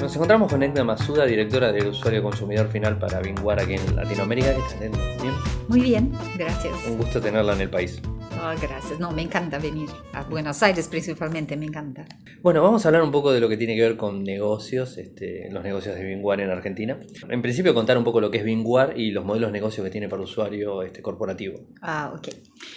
Nos encontramos con Edna Masuda, directora del usuario consumidor final para Vinguar aquí en Latinoamérica. ¿Qué tal, Edna? ¿Bien? Muy bien, gracias. Un gusto tenerla en el país. Oh, gracias. No, me encanta venir a Buenos Aires principalmente, me encanta. Bueno, vamos a hablar un poco de lo que tiene que ver con negocios, este, los negocios de Vinguar en Argentina. En principio contar un poco lo que es Vinguar y los modelos de negocio que tiene para usuario este, corporativo. Ah, ok.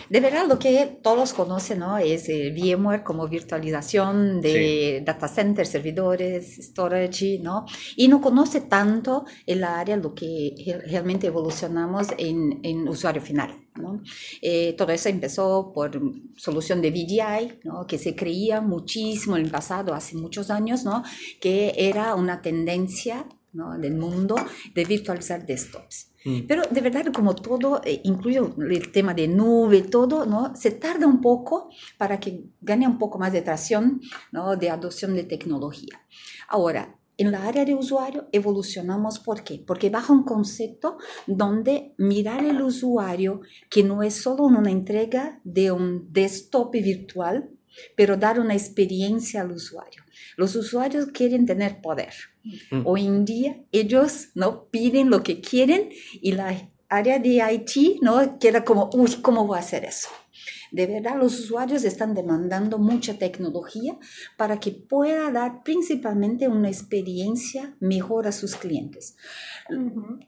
De verdad lo que todos conocen ¿no? es el VMware como virtualización de data centers, servidores, storage, ¿no? Y no conoce tanto el área lo que realmente evolucionamos en, en usuario final. ¿No? Eh, todo eso empezó por solución de VDI, ¿no? que se creía muchísimo en el pasado, hace muchos años, ¿no? que era una tendencia ¿no? del mundo de virtualizar desktops. Mm. Pero de verdad, como todo, eh, incluye el tema de nube, todo, ¿no? Se tarda un poco para que gane un poco más de tracción, ¿no? De adopción de tecnología. Ahora, en la área de usuario evolucionamos, ¿por qué? Porque bajo un concepto donde mirar el usuario que no es solo una entrega de un desktop virtual, pero dar una experiencia al usuario. Los usuarios quieren tener poder. Mm. Hoy en día ellos no piden lo que quieren y la área de IT no queda como, uy, ¿cómo voy a hacer eso? De verdad, los usuarios están demandando mucha tecnología para que pueda dar principalmente una experiencia mejor a sus clientes.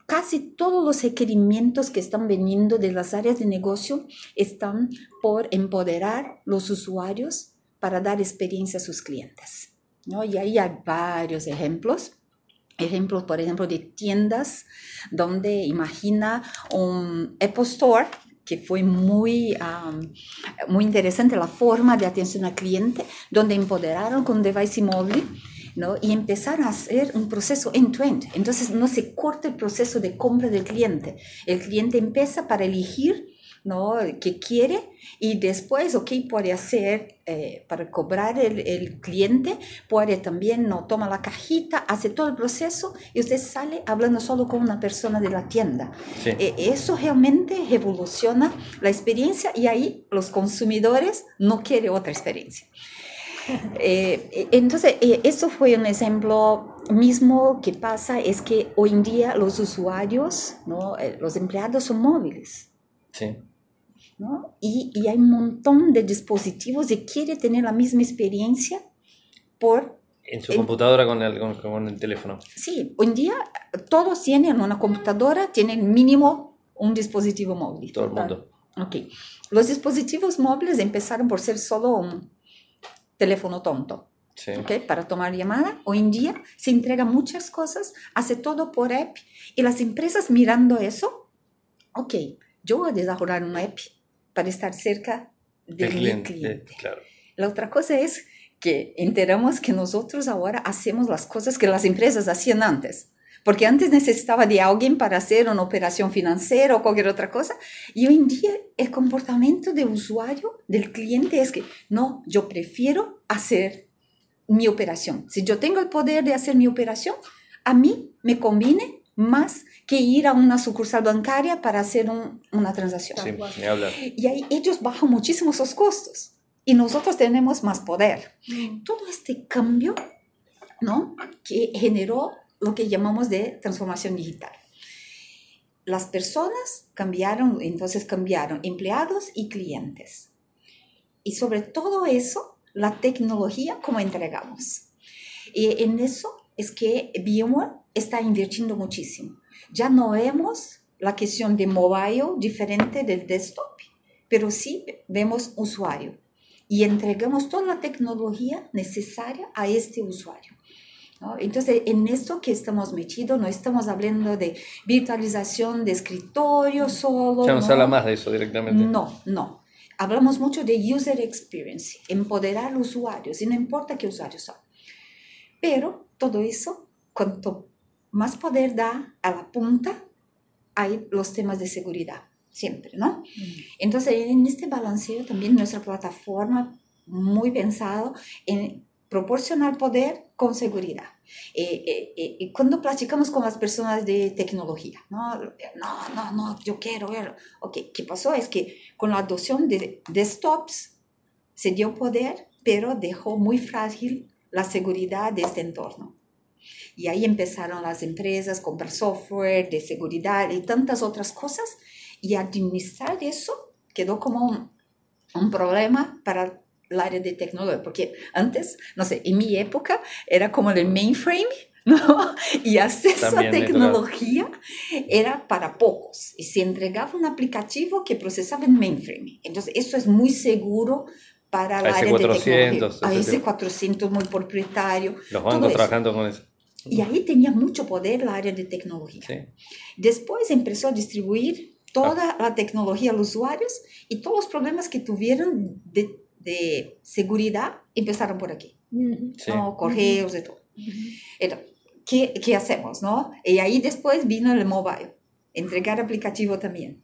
Casi todos los requerimientos que están viniendo de las áreas de negocio están por empoderar los usuarios para dar experiencia a sus clientes. ¿no? Y ahí hay varios ejemplos ejemplos, por ejemplo, de tiendas donde imagina un Apple Store que fue muy, muy interesante la forma de atención al cliente, donde empoderaron con device móvil ¿no? y empezaron a hacer un proceso end-to-end. Entonces no se corta el proceso de compra del cliente. El cliente empieza para elegir ¿no? que quiere y después, ok, puede hacer eh, para cobrar el, el, cliente, puede también, no toma la cajita, hace todo el proceso y usted sale hablando solo con una persona de la tienda. Eh, eso realmente evoluciona la experiencia y ahí los consumidores no quieren otra experiencia. Eh, entonces, eso fue un ejemplo mismo que pasa, es que hoy en día los usuarios, ¿no? los empleados son móviles. Sí. Y, y, hay un montón de dispositivos y quiere tener la misma experiencia por... En su computadora con el, con, el teléfono. Sí, hoy en día todos tienen una computadora, tienen mínimo un dispositivo móvil. Todo el mundo. Ok. Los dispositivos móviles empezaron por ser solo un teléfono tonto. Sí. Okay, para tomar llamada. Hoy en día se entrega muchas cosas, hace todo por app y las empresas mirando eso, ok, yo voy a desarrollar una app para estar cerca de mi cliente. La otra cosa es que enteramos que nosotros ahora hacemos las cosas que las empresas hacían antes. Porque antes necesitaba de alguien para hacer una operación financiera o cualquier otra cosa. Y hoy en día el comportamiento del usuario, del cliente, es que no, yo prefiero hacer mi operación. Si yo tengo el poder de hacer mi operación, a mí me conviene más que ir a una sucursal bancaria para hacer una transacción. Sí, y ahí ellos bajan muchísimo esos costos y nosotros tenemos más poder. Mm. Todo este cambio, ¿no? Que generó lo que llamamos de transformación digital. Las personas cambiaron, entonces cambiaron empleados y clientes. Y sobre todo eso, la tecnología, como entregamos. Y en eso es que VMware está invirtiendo muchísimo. Ya no vemos la cuestión de mobile diferente del desktop, pero sí vemos usuario y entregamos toda la tecnología necesaria a este usuario. Entonces, en esto que estamos metidos, no estamos hablando de virtualización de escritorio solo. Ya no, se habla más de eso directamente. No, no. Hablamos mucho de user experience, empoderar usuarios, y no importa qué usuarios son. Pero todo eso, cuanto más poder da a la punta, hay los temas de seguridad, siempre, ¿no? Mm. Entonces, en este balanceo también nuestra plataforma, muy pensado en proporcionar poder con seguridad. Eh, eh, eh, cuando platicamos con las personas de tecnología, no, no, no, no yo quiero. Ok, ¿qué pasó? Es que con la adopción de desktops se dio poder, pero dejó muy frágil la seguridad de este entorno. Y ahí empezaron las empresas a comprar software de seguridad y tantas otras cosas. Y administrar eso quedó como un, un problema para el área de tecnología, porque antes, no sé, en mi época era como el mainframe, ¿no? Y acceso También, a tecnología era para pocos. Y se entregaba un aplicativo que procesaba en mainframe. Entonces, eso es muy seguro para el AS400, área de tecnología. ese tipo. AS400 muy propietario. Los bancos trabajando con eso. Y ahí tenía mucho poder el área de tecnología. Sí. Después empezó a distribuir toda la tecnología a los usuarios y todos los problemas que tuvieron de, de seguridad empezaron por aquí. Sí. ¿no? Correos y todo. Entonces, ¿qué, ¿qué hacemos? ¿no? Y ahí después vino el mobile, entregar aplicativo también.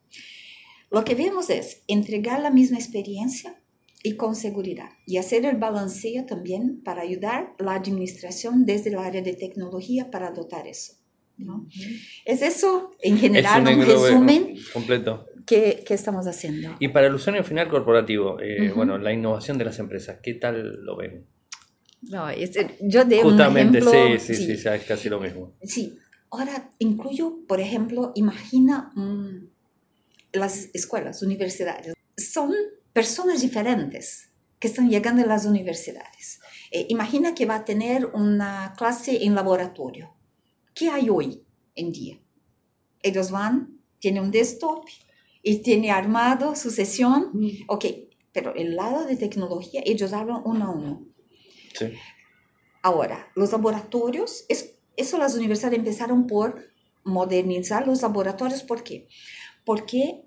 Lo que vemos es entregar la misma experiencia y con seguridad y hacer el balanceo también para ayudar la administración desde el área de tecnología para dotar eso. ¿no? Es eso, en general, es un, un resumen completo. que, que estamos haciendo. Y para el usuario final corporativo, eh, Ujú. bueno, la innovación de las empresas, ¿qué tal lo ven? No, es- yo de un Justamente, ejemplo, sí, sí, sí, ya es casi lo mismo. Sí, ahora incluyo, por ejemplo, imagina las escuelas, universidades. Son personas diferentes que están llegando a las universidades. Eh, imagina que va a tener una clase en laboratorio. ¿Qué hay hoy en día? Ellos van, tienen un desktop y tiene armado su sesión. Ok, pero el lado de tecnología, ellos hablan uno a uno. Sí. Ahora, los laboratorios, es- eso las universidades empezaron por modernizar los laboratorios. ¿Por qué? Porque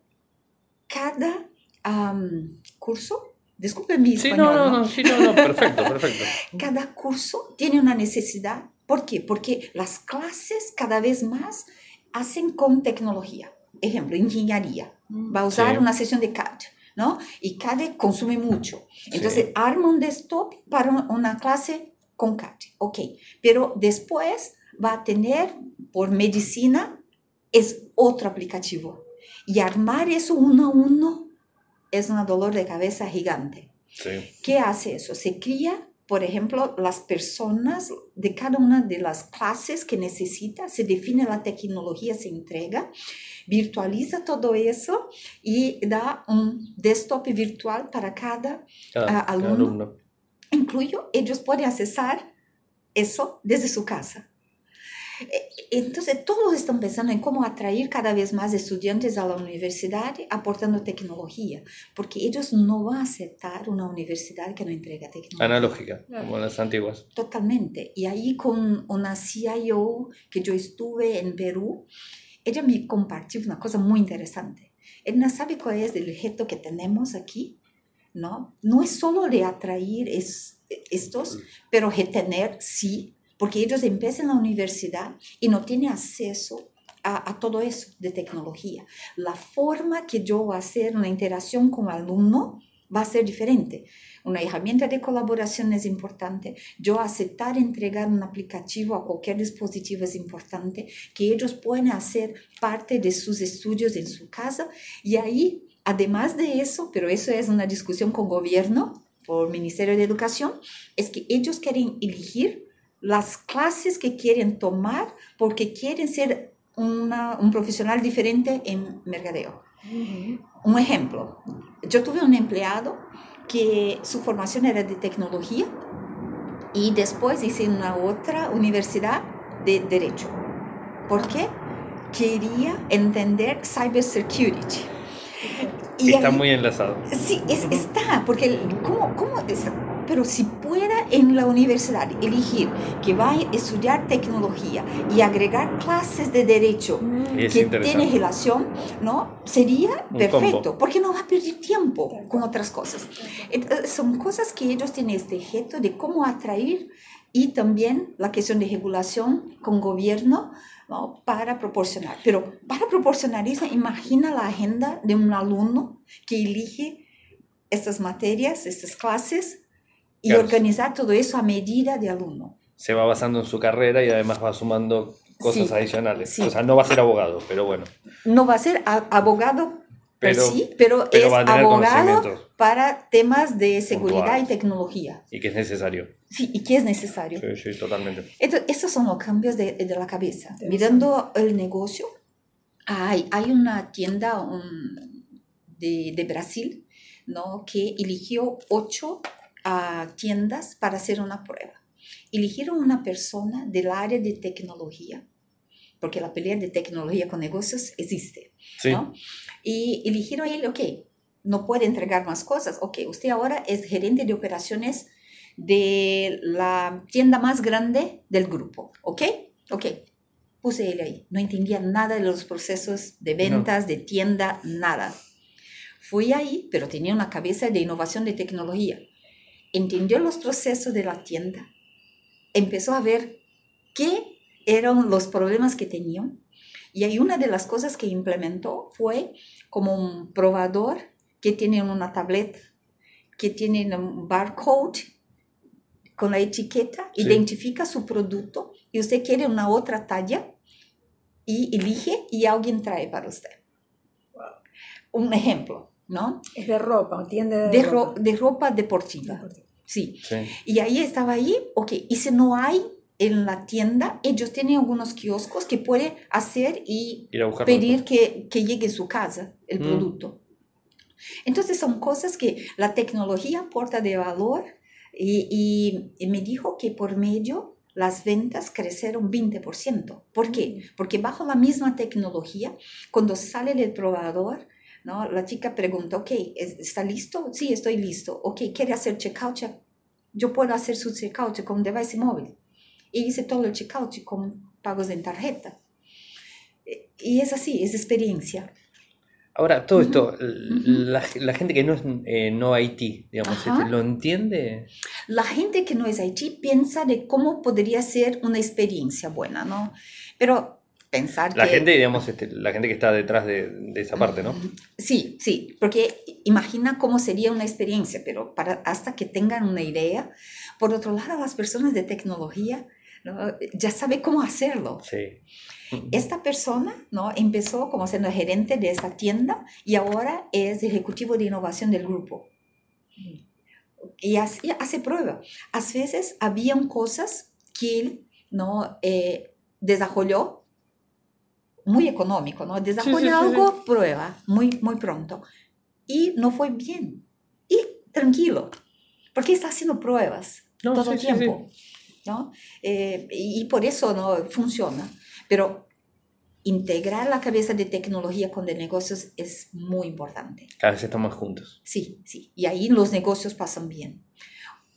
cada am, curso, disculpen mi Sí, español, no, no, no, sí, no, no, perfecto, perfecto. cada curso tiene una necesidad. ¿Por qué? Porque las clases cada vez más hacen con tecnología. Ejemplo, ingeniería. Va a usar Sí. una sesión de CAD, ¿no? Y CAD consume mucho. Entonces, arma un desktop para un- una clase con CAD. Ok, pero después va a tener, por medicina, es otro aplicativo. Y armar eso uno a uno es un dolor de cabeza gigante. Sí. ¿Qué hace eso? Se cría, por ejemplo, las personas de cada una de las clases que necesita, se define la tecnología, se entrega, virtualiza todo eso y da un desktop virtual para cada Ah, cada alumno. alumno. incluyo, ellos pueden accesar eso desde su casa. Entonces, todos están pensando en cómo atraer cada vez más estudiantes a la universidad aportando tecnología, porque ellos no van a aceptar una universidad que no entrega tecnología. Analógica, como las antiguas. Totalmente. Y ahí con una CIO que yo estuve en Perú, ella me compartió una cosa muy interesante. Ella sabe cuál es el reto que tenemos aquí, ¿no? No es solo de atraer es- estos, pero retener sí, porque ellos empiezan la universidad y no tienen acceso a, a todo eso de tecnología. La forma que yo voy a hacer una interacción con alumno va a ser diferente. Una herramienta de colaboración es importante. Yo aceptar entregar un aplicativo a cualquier dispositivo es importante. Que ellos puedan hacer parte de sus estudios en su casa. Y ahí, además de eso, pero eso es una discusión con gobierno, por Ministerio de Educación, es que ellos quieren elegir las clases que quieren tomar porque quieren ser una- un profesional diferente en mercadeo. Un ejemplo, yo tuve un empleado que su formación era de tecnología y después hice una otra universidad de derecho. ¿Por qué? Quería entender cybersecurity. Y Está ahí- muy enlazado. Sí, es- está, porque ¿cómo, cómo es? Pero si pueda en la universidad elegir que va a estudiar tecnología y agregar clases de derecho es que interesante. tiene relación, ¿no? Sería Un perfecto, combo. porque no va a perder tiempo con otras cosas. Entonces, son cosas que ellos tienen este reto de cómo atraer y también la cuestión de regulación con gobierno ¿no? para proporcionar. Pero para proporcionar eso, imagina la agenda de un alumno que elige estas materias, estas clases y Claro. organizar todo eso a medida de alumno. Se va basando en su carrera y además va sumando cosas Sí, adicionales. sí. O sea, no va a ser abogado, pero bueno. No va a ser abogado pero, sí, pero, pero es va a tener abogado para temas de seguridad y Puntuales. tecnología. y que es necesario. Sí, y que es necesario. Sí, sí, totalmente. Entonces, estos son los cambios de, de la cabeza. Mirando el negocio, hay, hay una tienda um, de, de Brasil ¿no? que eligió ocho ah, tiendas para hacer una prueba. Eligieron una persona del área de tecnología, porque la pelea de tecnología con negocios existe. Sí, ¿no? Y eligieron a él, ok, no puede entregar más cosas. Ok, usted ahora es gerente de operaciones de la tienda más grande del grupo. Ok, ok. Puse él ahí. No entendía nada de los procesos de ventas, de tienda, nada. Fui ahí, pero tenía una cabeza de innovación de tecnología. Entendió los procesos de la tienda. Empezó a ver qué eran los problemas que tenían. Y hay una de las cosas que implementó fue como un probador que tiene una tableta, que tiene un barcode con la etiqueta, Sí. identifica su producto y usted quiere una otra talla y elige y alguien trae para usted. Un ejemplo, ¿no? Es de ropa, tienda de, De, ro- ropa. de ropa deportiva. Sí. sí. Y ahí estaba ahí, ok, y si no hay en la tienda, ellos tienen algunos kioscos que pueden hacer y pedir que, que llegue a su casa el Mm. producto. Entonces son cosas que la tecnología aporta de valor y, y- y me dijo que por medio las ventas crecieron 20%. ¿Por qué? Porque bajo la misma tecnología, cuando sale del probador, ¿no? la chica pregunta, ok, ¿es- ¿está listo? Sí, estoy listo. Ok, ¿quiere hacer checkout? Check- Yo puedo hacer su checkout con device móvil. Y hice todo el checkout con pagos en tarjeta. Y es así, es experiencia. Ahora, todo esto, la, la gente que no es eh, no IT, digamos, este, ¿lo entiende? La gente que no es Haití piensa de cómo podría ser una experiencia buena, ¿no? Pero pensar La que... gente, digamos, este, la gente que está detrás de, de esa parte, ¿no? Sí, sí, porque imagina cómo sería una experiencia, pero para, hasta que tengan una idea. Por otro lado, las personas de tecnología ¿no? ya saben cómo hacerlo. Sí. Esta persona ¿no? empezó como siendo gerente de esta tienda y ahora es ejecutivo de innovación del grupo. Y así hace prueba. A veces habían cosas que él ¿no? Eh, desarrolló muy económico, ¿no? Desarrolló sí, sí, algo, prueba, muy, muy pronto. Y no fue bien. Y tranquilo, porque está haciendo pruebas No, todo el sí, sí, sí. tiempo. ¿no? Eh, y y por eso no funciona. Pero integrar la cabeza de tecnología con de negocios es muy importante. Cada vez están más juntos. Sí, sí. Y ahí los negocios pasan bien.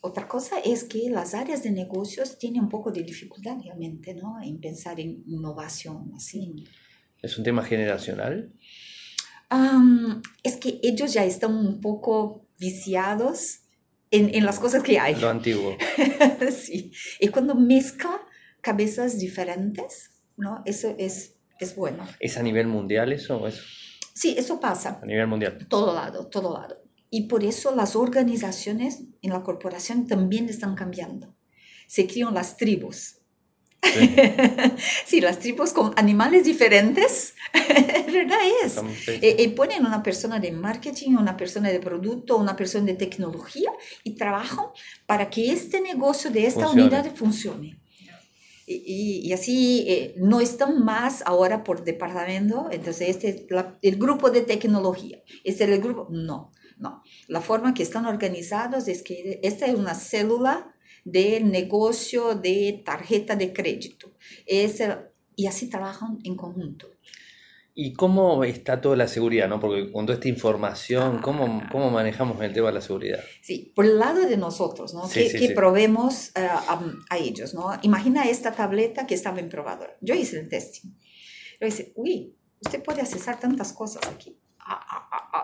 Otra cosa es que las áreas de negocios tienen un poco de dificultad realmente, ¿no? En pensar en innovación así. ¿Es un tema generacional? Am, es que ellos ya están un poco viciados en, en las cosas que hay. Lo antiguo. sí. Y cuando mezcla cabezas diferentes, ¿no? Eso es, es bueno. ¿Es a nivel mundial eso o es Sí, eso pasa. a nivel mundial? Todo lado, todo lado. Y por eso las organizaciones en la corporación también están cambiando. Se crean las tribus. Sí. sí, las tribus con animales diferentes, ¿verdad es? Estamos- sí. Eh, eh, ponen una persona de marketing, una persona de producto, una persona de tecnología y trabajan para que este negocio de esta Funcione. unidad funcione. Y, y- y así eh, no están más ahora por departamento, entonces este es la- el grupo de tecnología, este es el grupo, no, no. La forma que están organizados es que esta es una célula de negocio de tarjeta de crédito. Es y así trabajan en conjunto. ¿Y cómo está toda la seguridad, no? Porque con toda esta información, Ah. ¿cómo, cómo manejamos el tema de la seguridad? Sí, por el lado de nosotros, ¿no? Sí, que, sí, que sí. probemos eh, a, a ellos, ¿no? Imagina esta tableta que estaba en probador. Yo hice el testing. Yo hice, uy, usted puede accesar tantas cosas aquí.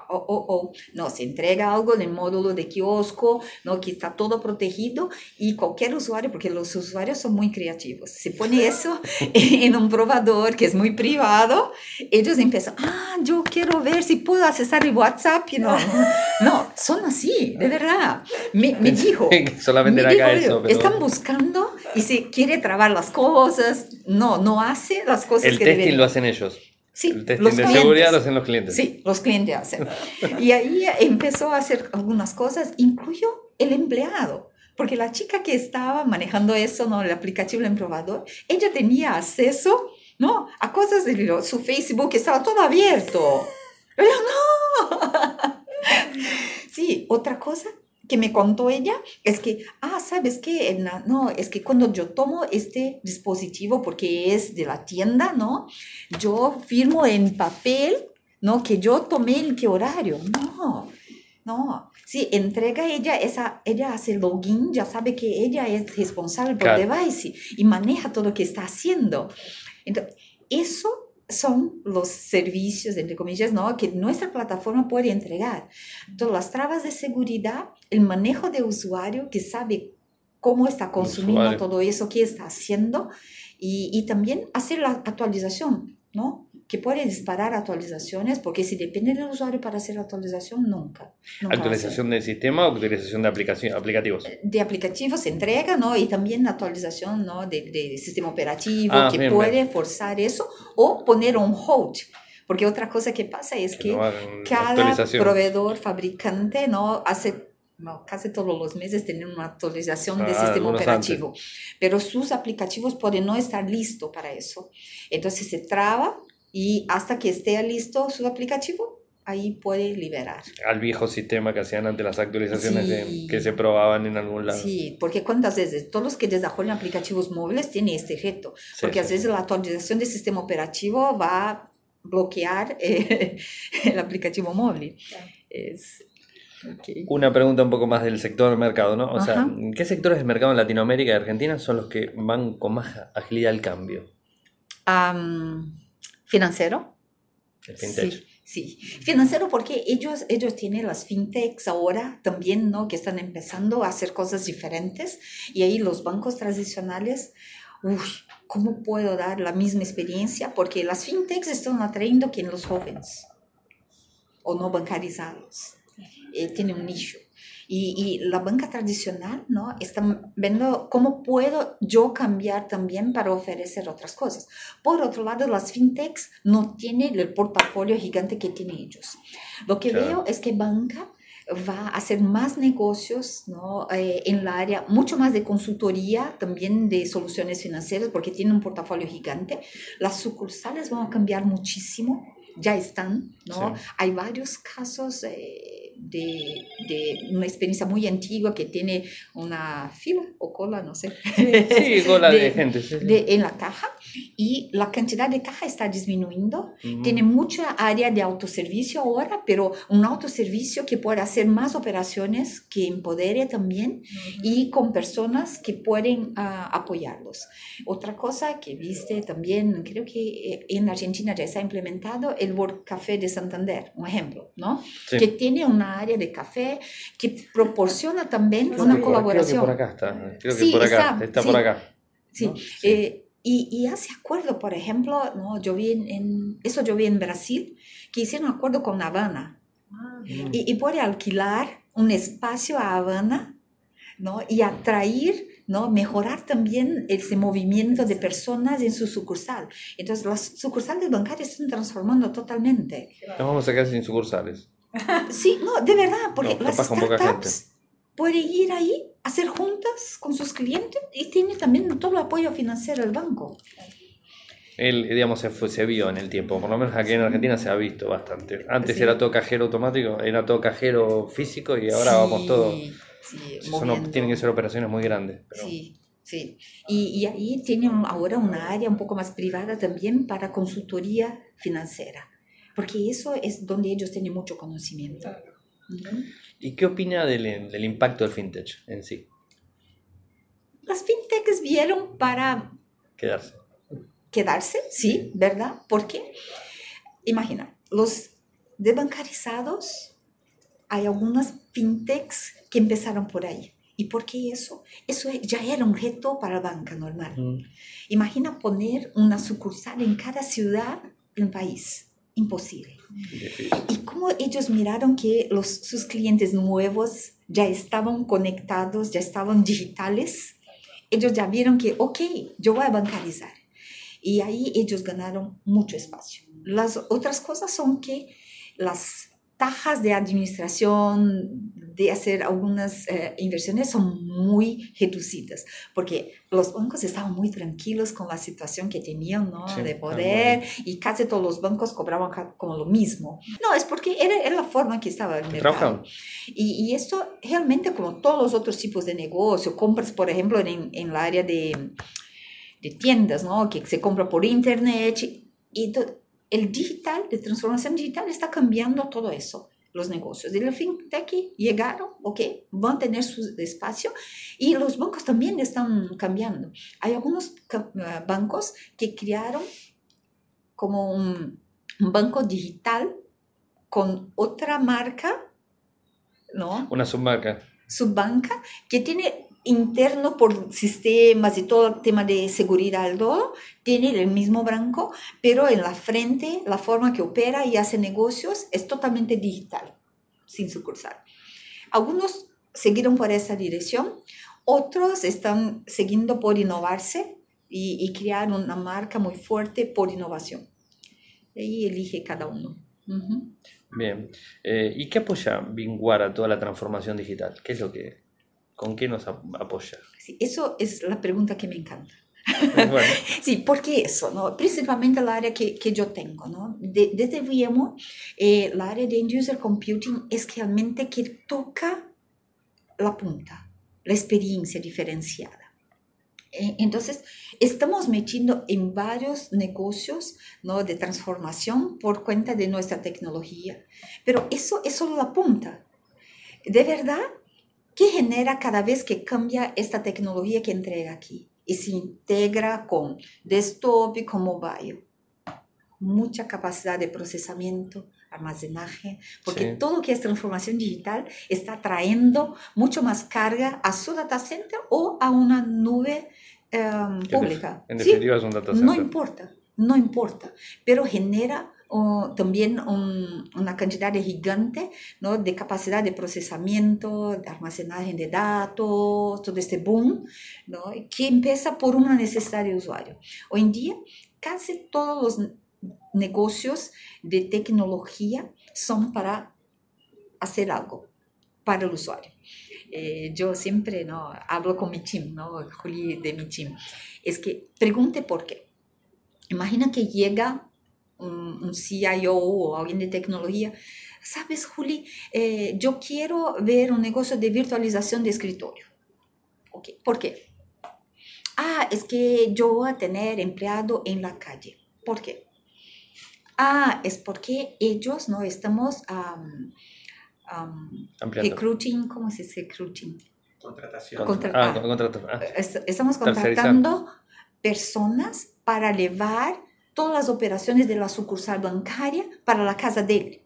Oh, oh, oh. No, se entrega algo en el módulo de kiosco, ¿no? Que está todo protegido y cualquier usuario, porque los usuarios son muy creativos, se pone eso en un probador que es muy privado, ellos empiezan, ah, yo quiero ver si puedo accesar el WhatsApp. No, no, son así, de verdad. Me, me dijo. Solamente me dijo, eso, pero Están buscando y se quiere trabar las cosas. No, no hace las cosas el que testing debería. lo hacen ellos. Sí, El testing los de clientes. seguridad lo hacen los clientes. Sí, los clientes hacen. Y ahí empezó a hacer algunas cosas, incluyó el empleado. Porque la chica que estaba manejando eso, ¿no? El aplicativo del probador, ella tenía acceso, ¿no? A cosas de su Facebook, estaba todo abierto. Pero no. Sí, otra cosa que me contó ella es que, ah, ¿sabes la- No, es que cuando yo tomo este dispositivo, porque es de la tienda, ¿no? Yo firmo en papel, ¿no? Que yo tomé el qué horario. No, no. Sí, entrega ella, esa, ella hace login, ya sabe que ella es responsable por Claro. device y maneja todo lo que está haciendo. Entonces, eso son los servicios, entre comillas, ¿no? que nuestra plataforma puede entregar. Todas las trabas de seguridad, el manejo de usuario que sabe cómo está consumiendo todo eso, qué está haciendo, y, y también hacer la actualización, ¿no? Que puede disparar actualizaciones, porque si depende del usuario para hacer la actualización, nunca. nunca ¿Actualización del sistema o actualización de aplicación, aplicativos? de aplicativos se entrega, ¿no? Y también actualización, ¿no? De, de sistema operativo Ah, que bien, puede forzar eso o poner un hold. Porque otra cosa que pasa es que no hagan cada proveedor, fabricante, ¿no? Hace no, casi todos los meses tienen una actualización Ah, sistema algunos operativo, pero sus aplicativos pueden no estar listos para eso. Entonces se traba y hasta que esté listo su aplicativo, ahí puede liberar. Al viejo sistema que hacían antes las actualizaciones de- Sí. que se probaban en algún lado. Sí, porque cuántas veces todos los que desarrollan aplicativos móviles tienen este reto, Sí, porque a sí. veces la actualización del sistema operativo va a bloquear eh, el aplicativo móvil. Es, ok. Una pregunta un poco más del sector del mercado, ¿no? O sea, Ajá. ¿qué sectores de mercado en Latinoamérica y Argentina son los que van con más agilidad al cambio? Am, financiero. El fintech. Sí, sí. Financiero porque ellos, ellos tienen las fintechs ahora también, ¿no? Que están empezando a hacer cosas diferentes y ahí los bancos tradicionales, uy, ¿cómo puedo dar la misma experiencia? Porque las fintechs están atrayendo que los jóvenes o no bancarizados. Eh, tiene un nicho. Y, y la banca tradicional, ¿no? Está viendo cómo puedo yo cambiar también para ofrecer otras cosas. Por otro lado, las fintechs no tienen el portafolio gigante que tienen ellos. Lo que Claro. veo es que banca va a hacer más negocios ¿no? Eh, en la área, mucho más de consultoría, también de soluciones financieras, porque tiene un portafolio gigante. Las sucursales van a cambiar muchísimo, ya están, ¿no? Sí. Hay varios casos eh, de, de una experiencia muy antigua que tiene una fila o cola, no sé. Sí, cola de, De- gente. sí, sí. de- en la caja y la cantidad de caja está disminuyendo. Ujú. Tiene mucha área de autoservicio ahora, pero un autoservicio que puede hacer más operaciones, que empodere también y con personas que pueden ah, apoyarlos. Otra cosa que viste también, creo que eh, en Argentina ya está implementado el World Café de Santander, un ejemplo, ¿no? Sí. Que tiene una área de café que proporciona también Creo una que colaboración. Creo que por acá está. Creo que Sí, por acá. está, Está, sí. por acá. Sí, ¿no? eh, y, y hace acuerdo, por ejemplo, ¿no? yo vi en, en- eso yo vi en Brasil, que hicieron acuerdo con Habana Mm. y, y puede alquilar un espacio a Habana ¿no? y atraer, ¿no? mejorar también ese movimiento de personas en su sucursal. Entonces, las sucursales bancarias se están transformando totalmente. Nos vamos a quedar sin sucursales. Sí, no, de verdad, porque No, las startups pueden ir ahí, hacer juntas con sus clientes y tiene también todo el apoyo financiero del banco. Él, digamos, se, fue, se vio en el tiempo. Por lo menos aquí en Argentina se ha visto bastante. Antes Sí. era todo cajero automático, era todo cajero físico y ahora vamos Sí, todo. sí, Son, tienen que ser operaciones muy grandes. Pero Sí, sí. Y, y ahí tiene un- ahora una área un poco más privada también para consultoría financiera, porque eso es donde ellos tienen mucho conocimiento. ¿Y qué opina del, del impacto del fintech en sí? Las fintechs vieron para Quedarse. quedarse, sí, ¿verdad? Porque, imagina, los desbancarizados, hay algunas fintechs que empezaron por ahí. ¿Y por qué eso? Eso ya era un reto para la banca normal. Mm. Imagina poner una sucursal en cada ciudad del país. Imposible. Y como ellos miraron que los, sus clientes nuevos ya estaban conectados, ya estaban digitales, ellos ya vieron que, ok, yo voy a bancarizar. Y ahí ellos ganaron mucho espacio. Las otras cosas son que las tajas de administración, de hacer algunas eh, inversiones son muy reducidas, porque los bancos estaban muy tranquilos con la situación que tenían ¿no? de poder y casi todos los bancos cobraban como lo mismo. No, es porque era, era la forma en que estaba el mercado. Y, y, esto realmente como todos los otros tipos de negocio, compras por ejemplo en, en el área de, de tiendas, ¿no? que se compra por internet y, y el digital, de transformación digital, está cambiando todo eso, los negocios. Y el fintech llegaron, ok, van a tener su espacio y los bancos también están cambiando. Hay algunos eh, bancos que crearon como un, banco digital con otra marca, ¿no? Una submarca. Subbanca que tiene interno por sistemas y todo el tema de seguridad, todo, tiene el mismo banco, pero en la frente, la forma que opera y hace negocios es totalmente digital, sin sucursal. Algunos siguieron por esa dirección, otros están siguiendo por innovarse y, y crear una marca muy fuerte por innovación. Ahí elige cada uno. Bien. Eh, ¿Y qué apoya Vinguar a toda la transformación digital? ¿Qué es lo que ¿Con qué nos apoya? Sí, eso es la pregunta que me encanta. sí, porque eso, ¿no? principalmente el área que, que yo tengo. ¿no? desde VMware, eh, el área de End-User Computing es realmente que toca la punta, la experiencia diferenciada. Eh, entonces, estamos metiendo en varios negocios ¿no? de transformación por cuenta de nuestra tecnología, pero eso es solo la punta. De verdad, ¿Qué genera cada vez que cambia esta tecnología que entrega aquí y se integra con desktop y con mobile? Mucha capacidad de procesamiento, almacenaje, porque todo que es transformación digital está trayendo mucho más carga a su data center o a una nube em, pública. En definitiva es un data center. No importa, no importa, pero genera también una cantidad gigante ¿no? de capacidad de procesamiento, de almacenaje de datos, todo este boom, ¿no? que empieza por una necesidad de usuario. Hoy en día, casi todos los negocios de tecnología son para hacer algo para el usuario. Eh, yo siempre ¿no? hablo con mi team, ¿no? Juli de mi team, es que pregunte por qué. Imagina que llega un, CIO o alguien de tecnología, sabes, Juli, eh, yo quiero ver un negocio de virtualización de escritorio. Okay. ¿Por qué? Ah, es que yo voy a tener empleado en la calle. ¿Por qué? Ah, es porque ellos no estamos um, recruiting, ¿cómo se dice recruiting? Contratación. ah, ah. Estamos contratando personas para llevar todas las operaciones de la sucursal bancaria para la casa de él.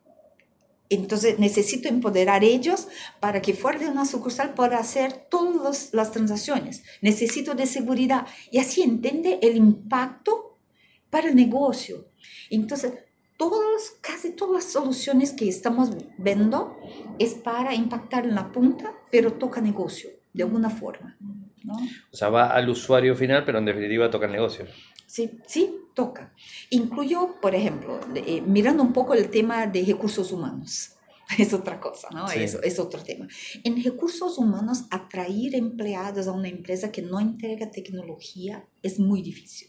Entonces necesito empoderar a ellos para que fuera de una sucursal pueda hacer todas las transacciones. Necesito de seguridad y así entiende el impacto para el negocio. Entonces, todos, casi todas las soluciones que estamos viendo es para impactar en la punta, pero toca negocio de alguna forma. ¿no? O sea, va al usuario final, pero en definitiva toca el negocio. Sí, sí, toca. Incluyo, por ejemplo, eh, mirando un poco el tema de recursos humanos. Es otra cosa, ¿no? Es, es, otro tema. En recursos humanos, atraer empleados a una empresa que no entrega tecnología es muy difícil.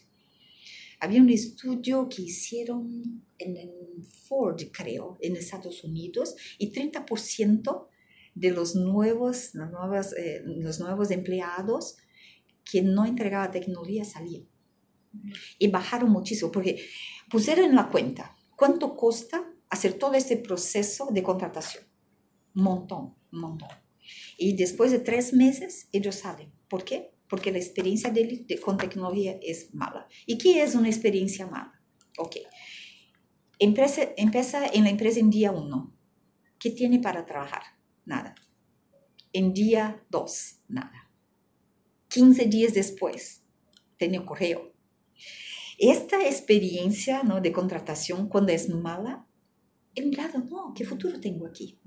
Había un estudio que hicieron en Ford, creo, en Estados Unidos, y 30% de los nuevos, los nuevos, eh, los nuevos empleados que no entregaban tecnología salían y bajaron muchísimo porque pusieron en la cuenta cuánto cuesta hacer todo este proceso de contratación. Montón, montón. Y después de tres meses ellos saben. ¿Por qué? Porque la experiencia de, con tecnología es mala. ¿Y qué es una experiencia mala? Ok. Empieza, empieza en la empresa en día uno. ¿Qué tiene para trabajar? Nada. En día dos, nada. 15 días después, tenía correo, esta experiencia ¿no? de contratación, cuando es mala, el lado, no, ¿qué futuro tengo aquí?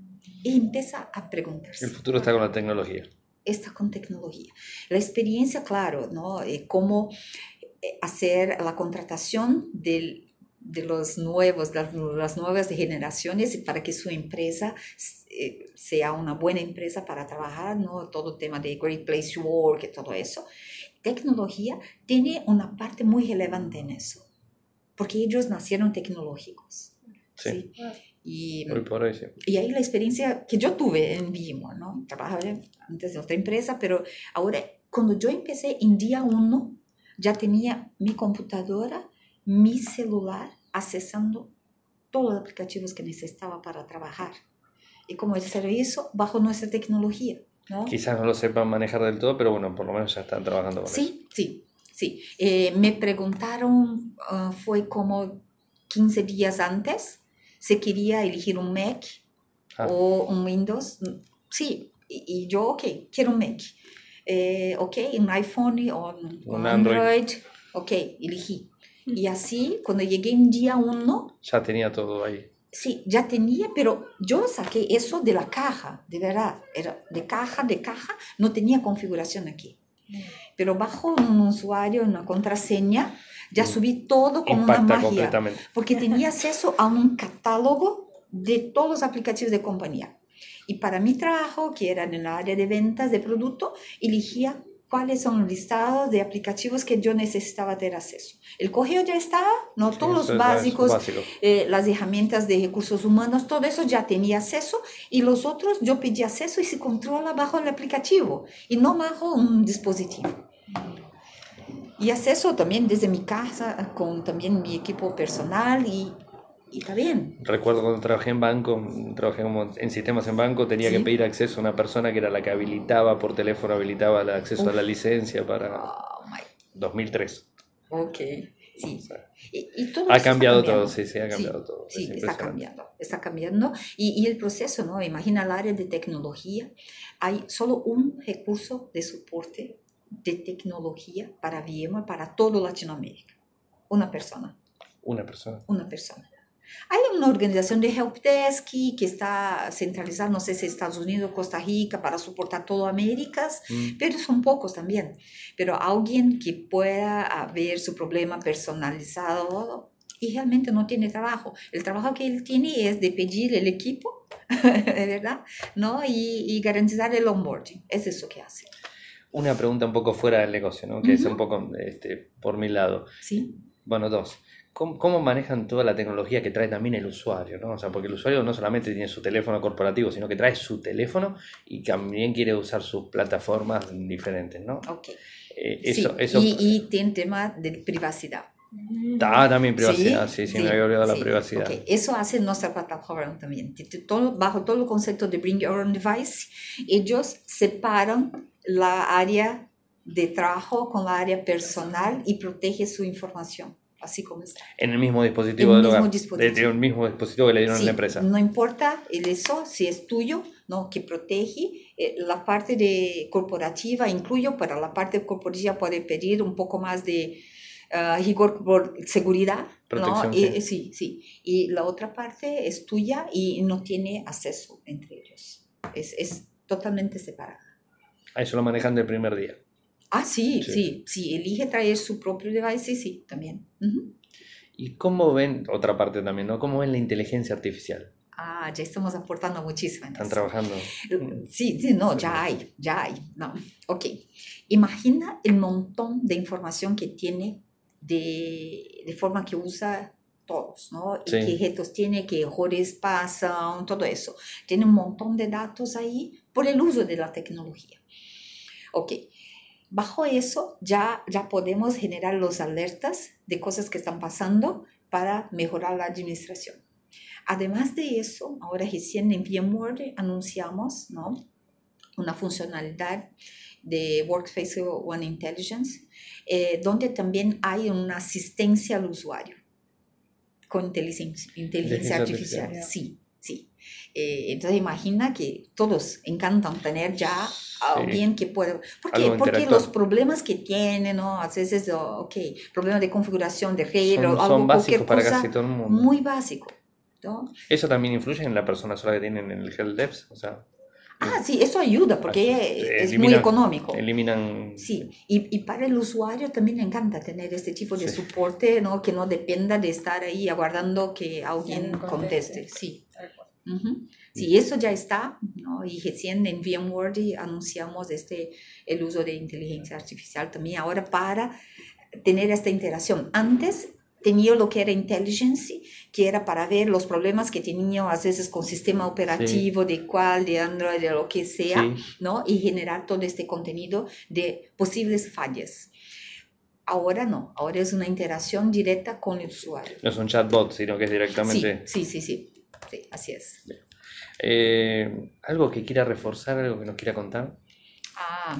Y empieza a preguntarse. El futuro está con la tecnología. Está con tecnología. La experiencia, claro, ¿no? Eh, cómo eh, hacer la contratación del, de los nuevos, las, las, nuevas generaciones para que su empresa eh, sea una buena empresa para trabajar, ¿no? Todo el tema de Great Place to Work y todo eso. Tecnología tiene una parte muy relevante en eso, porque ellos nacieron tecnológicos. Sí. Y, por ahí, y ahí la experiencia que yo tuve en Vimo, ¿no? Trabajaba antes de otra empresa, pero ahora cuando yo empecé en día uno, ya tenía mi computadora, mi celular, accesando todos los aplicativos que necesitaba para trabajar. Y como el servicio bajo nuestra tecnología. ¿No? Quizás no lo sepan manejar del todo, pero bueno, por lo menos ya están trabajando con sí, eso. Sí, sí, eh, me preguntaron, uh, fue como 15 días antes, si quería elegir un Mac ah. o un Windows. Sí, y, yo, ok, quiero un Mac. Eh, ok, un iPhone o un, Android. Ok, elegí. Y así, cuando llegué en día uno... Ya tenía todo ahí. Sí, ya tenía, pero yo saqué eso de la caja, de verdad. Era de caja, de caja, no tenía configuración aquí. Pero bajo un usuario, una contraseña, ya mm. subí todo con una magia. Porque tenía acceso a un catálogo de todos los aplicativos de compañía. Y para mi trabajo, que era en el área de ventas de producto, elegía cuáles son los listados de aplicativos que yo necesitaba tener acceso. El correo ya estaba, no todos los básicos, eh, las herramientas de recursos humanos, todo eso ya tenía acceso y los otros yo pedí acceso y se controla bajo el aplicativo y no bajo un dispositivo. Y acceso también desde mi casa, con también mi equipo personal y y está bien. Recuerdo cuando trabajé en banco, trabajé como en sistemas en banco, tenía que pedir acceso a una persona que era la que habilitaba por teléfono, habilitaba el acceso a la licencia para 2003. Ok, sí. y, todo ha cambiado todo, sí, sí, ha cambiado todo. Sí, está cambiando, está cambiando. Y, y, el proceso, ¿no? Imagina el área de tecnología, hay solo un recurso de soporte de tecnología para VMware, para toda Latinoamérica. Una persona. Una persona. Una persona. Hay una organización de helpdesk que está centralizada, no sé si Estados Unidos, Costa Rica, para soportar todo Américas, mm. pero son pocos también. Pero alguien que pueda ver su problema personalizado y realmente no tiene trabajo. El trabajo que él tiene es de pedir el equipo, verdad, ¿no? Y, y, garantizar el onboarding. Es eso que hace. Una pregunta un poco fuera del negocio, ¿no? Que es un poco este, por mi lado. Sí. Bueno, dos. ¿Cómo, manejan toda la tecnología que trae también el usuario? ¿no? O sea, porque el usuario no solamente tiene su teléfono corporativo, sino que trae su teléfono y también quiere usar sus plataformas diferentes, ¿no? Ok. Eh, eso, eso... Y, y, tiene tema de privacidad. Ah, también privacidad, sí, sí, me había olvidado la privacidad. Okay. Eso hace nuestra plataforma también. Todo, bajo todo el concepto de Bring Your Own Device, ellos separan la área de trabajo con la área personal y protege su información así como está. En el mismo dispositivo del hogar. Dispositivo. el mismo dispositivo que le dieron a la empresa. No importa el eso, si es tuyo, ¿no? que protege. Eh, la parte de corporativa incluyo, pero la parte corporativa puede pedir un poco más de uh, rigor por seguridad. ¿no? Y, sí, sí. Y la otra parte es tuya y no tiene acceso entre ellos. Es, es totalmente separada. Eso lo manejan del primer día. Ah, sí, sí, sí, elige traer su propio device, sí, también. ¿Y cómo ven, otra parte también, ¿no? ¿Cómo ven la inteligencia artificial? Ah, ya estamos aportando muchísimo. Están trabajando. Sí, sí, no, ya hay, ya hay. No. Ok. Imagina el montón de información que tiene de, de forma que usa todos, ¿no? Y qué retos tiene, qué errores pasan, todo eso. Tiene un montón de datos ahí por el uso de la tecnología. Ok. Bajo eso ya, ya podemos generar los alertas de cosas que están pasando para mejorar la administración. Además de eso, ahora recién en VMware anunciamos ¿no? una funcionalidad de Workspace ONE Intelligence, eh, donde también hay una asistencia al usuario con inteligencia, inteligencia artificial. Sí, sí. Eh, entonces imagina que todos encantan tener ya alguien que pueda... ¿Por qué? Porque los problemas que tienen, ¿no? A veces, ok, problemas de configuración de red son, o algo, son básicos para casi todo el mundo. Muy básico. ¿no? ¿Eso también influye en la persona sola que tienen en el Help Devs? O sea, Ah, sí, eso ayuda porque es muy eliminan- económico. Eliminan. Sí, y, y para el usuario también le encanta tener este tipo de Sí. soporte, ¿no? Que no dependa de estar ahí aguardando que alguien conteste. Sí. Ujú. Sí, eso ya está, ¿no? Y recién en VMware anunciamos este, el uso de inteligencia artificial también ahora para tener esta interacción. Antes tenía lo que era intelligence, que era para ver los problemas que tenía a veces con sistema operativo, de cuál, de Android, de lo que sea, Sí. ¿no? Y generar todo este contenido de posibles fallas. Ahora no, ahora es una interacción directa con el usuario. No son chatbots, sino que es directamente. sí, sí, sí, sí, así es. Eh, ¿Algo que quiera reforzar, algo que nos quiera contar? Ah,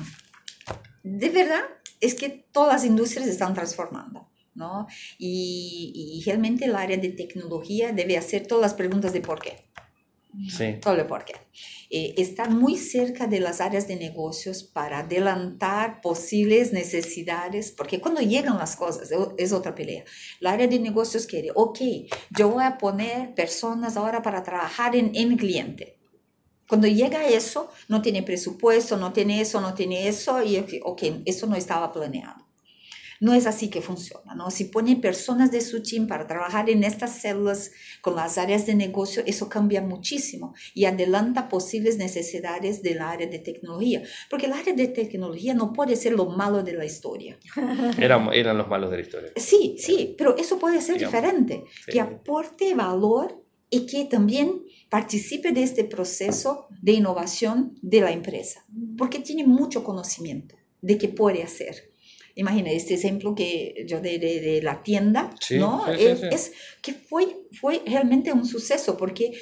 de verdad es que todas las industrias están transformando, ¿no? Y, y realmente el área de tecnología debe hacer todas las preguntas de por qué. Sí. Todo el por qué. Eh, estar muy cerca de las áreas de negocios para adelantar posibles necesidades, porque cuando llegan las cosas es otra pelea. La área de negocios quiere, ok, yo voy a poner personas ahora para trabajar en, en cliente. Cuando llega eso, no tiene presupuesto, no tiene eso, no tiene eso, y ok, eso no estaba planeado. No es así que funciona, ¿no? Si pone personas de su team para trabajar en estas células con las áreas de negocio, eso cambia muchísimo y adelanta posibles necesidades del área de tecnología, porque el área de tecnología no puede ser lo malo de la historia. Eran, eran los malos de la historia. Sí, sí, pero eso puede ser Digamos, diferente, sí. que aporte valor y que también participe de este proceso de innovación de la empresa, porque tiene mucho conocimiento de qué puede hacer. Imagina este ejemplo que yo de, de, de la tienda, Sí, ¿no? sí, sí, es, sí. es que fue, fue realmente un suceso porque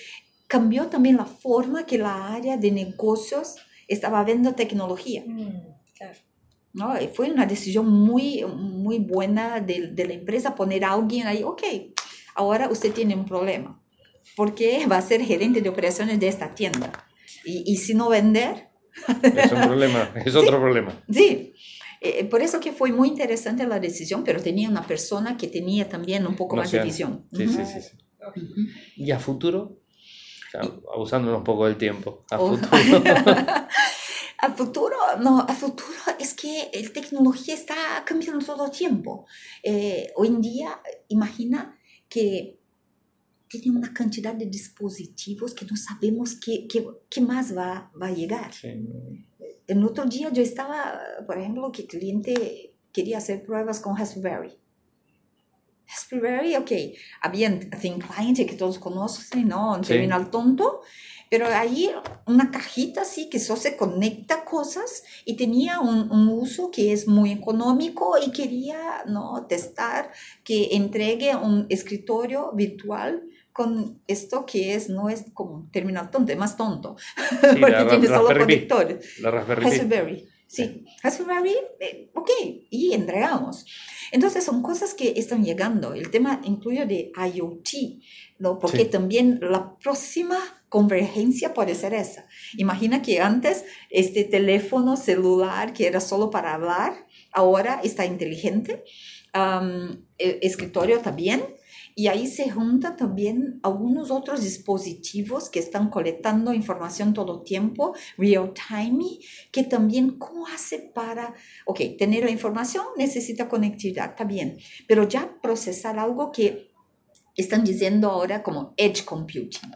cambió también la forma que la área de negocios estaba viendo tecnología. Mm, claro. ¿no? Y Fue una decisión muy, muy buena de, de la empresa poner a alguien ahí, ok, ahora usted tiene un problema, porque va a ser gerente de operaciones de esta tienda. Y, y si no vender, Es un problema, es otro problema. sí. Eh, por eso que fue muy interesante la decisión, pero tenía una persona que tenía también un poco más de Noción. visión. Sí, Ujú. sí, sí, sí. Ujú. ¿Y a futuro? O sea, abusándonos un poco del tiempo. A Oh. futuro. Al futuro, no, al futuro es que la tecnología está cambiando todo el tiempo. Eh, hoy en día, imagina que tiene una cantidad de dispositivos que no sabemos qué, qué, qué más va, va a llegar. Sí. El otro día yo estaba, por ejemplo, que cliente quería hacer pruebas con Raspberry. Raspberry, ok, había un Think Client que todos conocen, ¿no? Un Sí. terminal tonto, pero ahí una cajita así que solo se conecta cosas y tenía un, un uso que es muy económico y quería, ¿no? Testar que entregue un escritorio virtual con esto que es, no es como un terminal tonto, es más tonto, Sí, porque tiene solo Raspberry conectores. La Raspberry. Raspberry, sí. Raspberry, eh, ok, y entregamos. Entonces son cosas que están llegando. El tema incluye de IoT, ¿no? Porque Sí. también la próxima convergencia puede ser esa. Imagina que antes este teléfono celular que era solo para hablar, ahora está inteligente. El escritorio también. Y ahí se juntan también algunos otros dispositivos que están colectando información todo el tiempo, real time, que también, ¿cómo hace para, ok, tener la información necesita conectividad, está bien, pero ya procesar algo que están diciendo ahora como edge computing,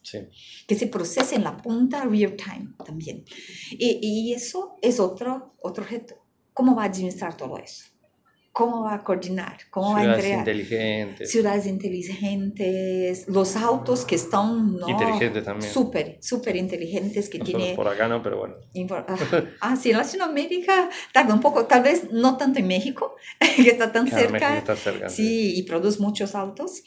Sí. que se procesa en la punta real time también. Y, y eso es otro, otro reto. ¿Cómo va a administrar todo eso? ¿Cómo va a coordinar? ¿Cómo va a Ciudades entregar? inteligentes. ciudades inteligentes, los autos que están ¿no? Inteligentes también. súper, súper inteligentes que Nosotros tiene... por acá no, pero bueno. Ah, ah, sí, en Latinoamérica tarda un poco, tal vez no tanto en México, que está tan Claro, México cerca, está cerca. sí, y produce muchos autos.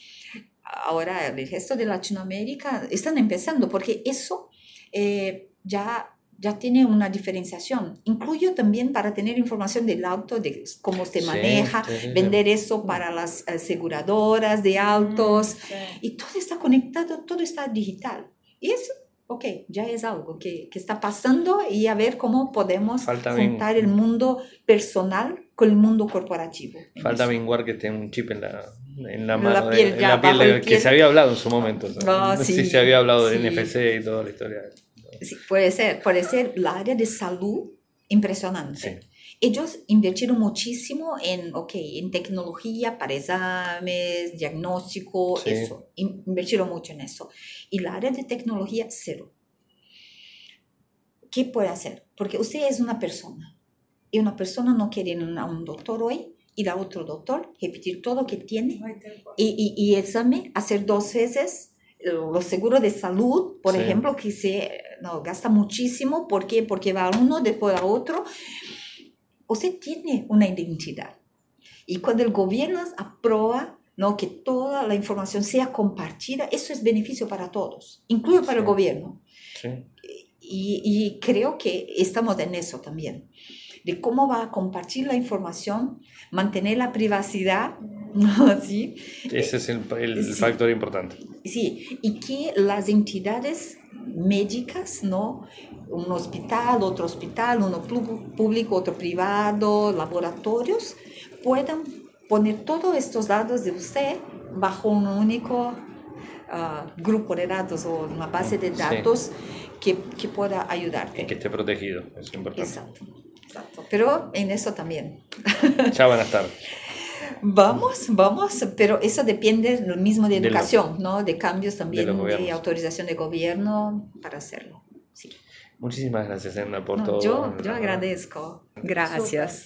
Ahora el resto de Latinoamérica están empezando porque eso eh, ya, ya tiene una diferenciación. Incluyo también para tener información del auto, de cómo se Sí, maneja, sí, sí, sí. vender eso para las aseguradoras de autos. Sí. Y todo está conectado, todo está digital. Y eso, ok, ya es algo que, que está pasando y a ver cómo podemos Falta bien. juntar el mundo personal con el mundo corporativo. en Falta. Menguar que tenga un chip en la, en la En mano. la de- piel, en ya, la piel de- que piel. se había hablado en su momento. Ah, sí, sí, se había hablado de sí. NFC y toda la historia. Sí, puede ser, puede ser la área de salud impresionante. Sí. Ellos invirtieron muchísimo en, okay, en tecnología para exámenes, diagnóstico, Sí. eso. In- Invirtieron mucho en eso. Y la área de tecnología, cero. ¿Qué puede hacer? Porque usted es una persona. Y una persona no quiere ir a un doctor hoy, ir a otro doctor, repetir todo lo que tiene No y, y, y examen, hacer dos veces los seguros de salud, por Sí. ejemplo, que se no, gasta muchísimo. ¿Por qué? Porque va uno, después a otro. Usted tiene una identidad. Y cuando el gobierno aprueba ¿no? que toda la información sea compartida, eso es beneficio para todos, incluso para el gobierno. Sí. Y, y creo que estamos en eso también, de cómo va a compartir la información, mantener la privacidad. ¿Sí? Ese es el, el Sí. factor importante. Sí, y que las entidades médicas, ¿no? Un hospital, otro hospital, uno público, otro privado, laboratorios, puedan poner todos estos datos de usted bajo un único ah, grupo de datos o una base de Sí. datos que, que pueda Y ayudarte. que esté protegido, es importante. Exacto, exacto. Pero en eso también. Van a estar. Vamos, vamos, pero eso depende lo mismo de De lo- educación, ¿no? De cambios también, de, autorización de gobierno para hacerlo. Sí. Muchísimas gracias, Emma, por No, todo. yo, yo agradezco. Gracias.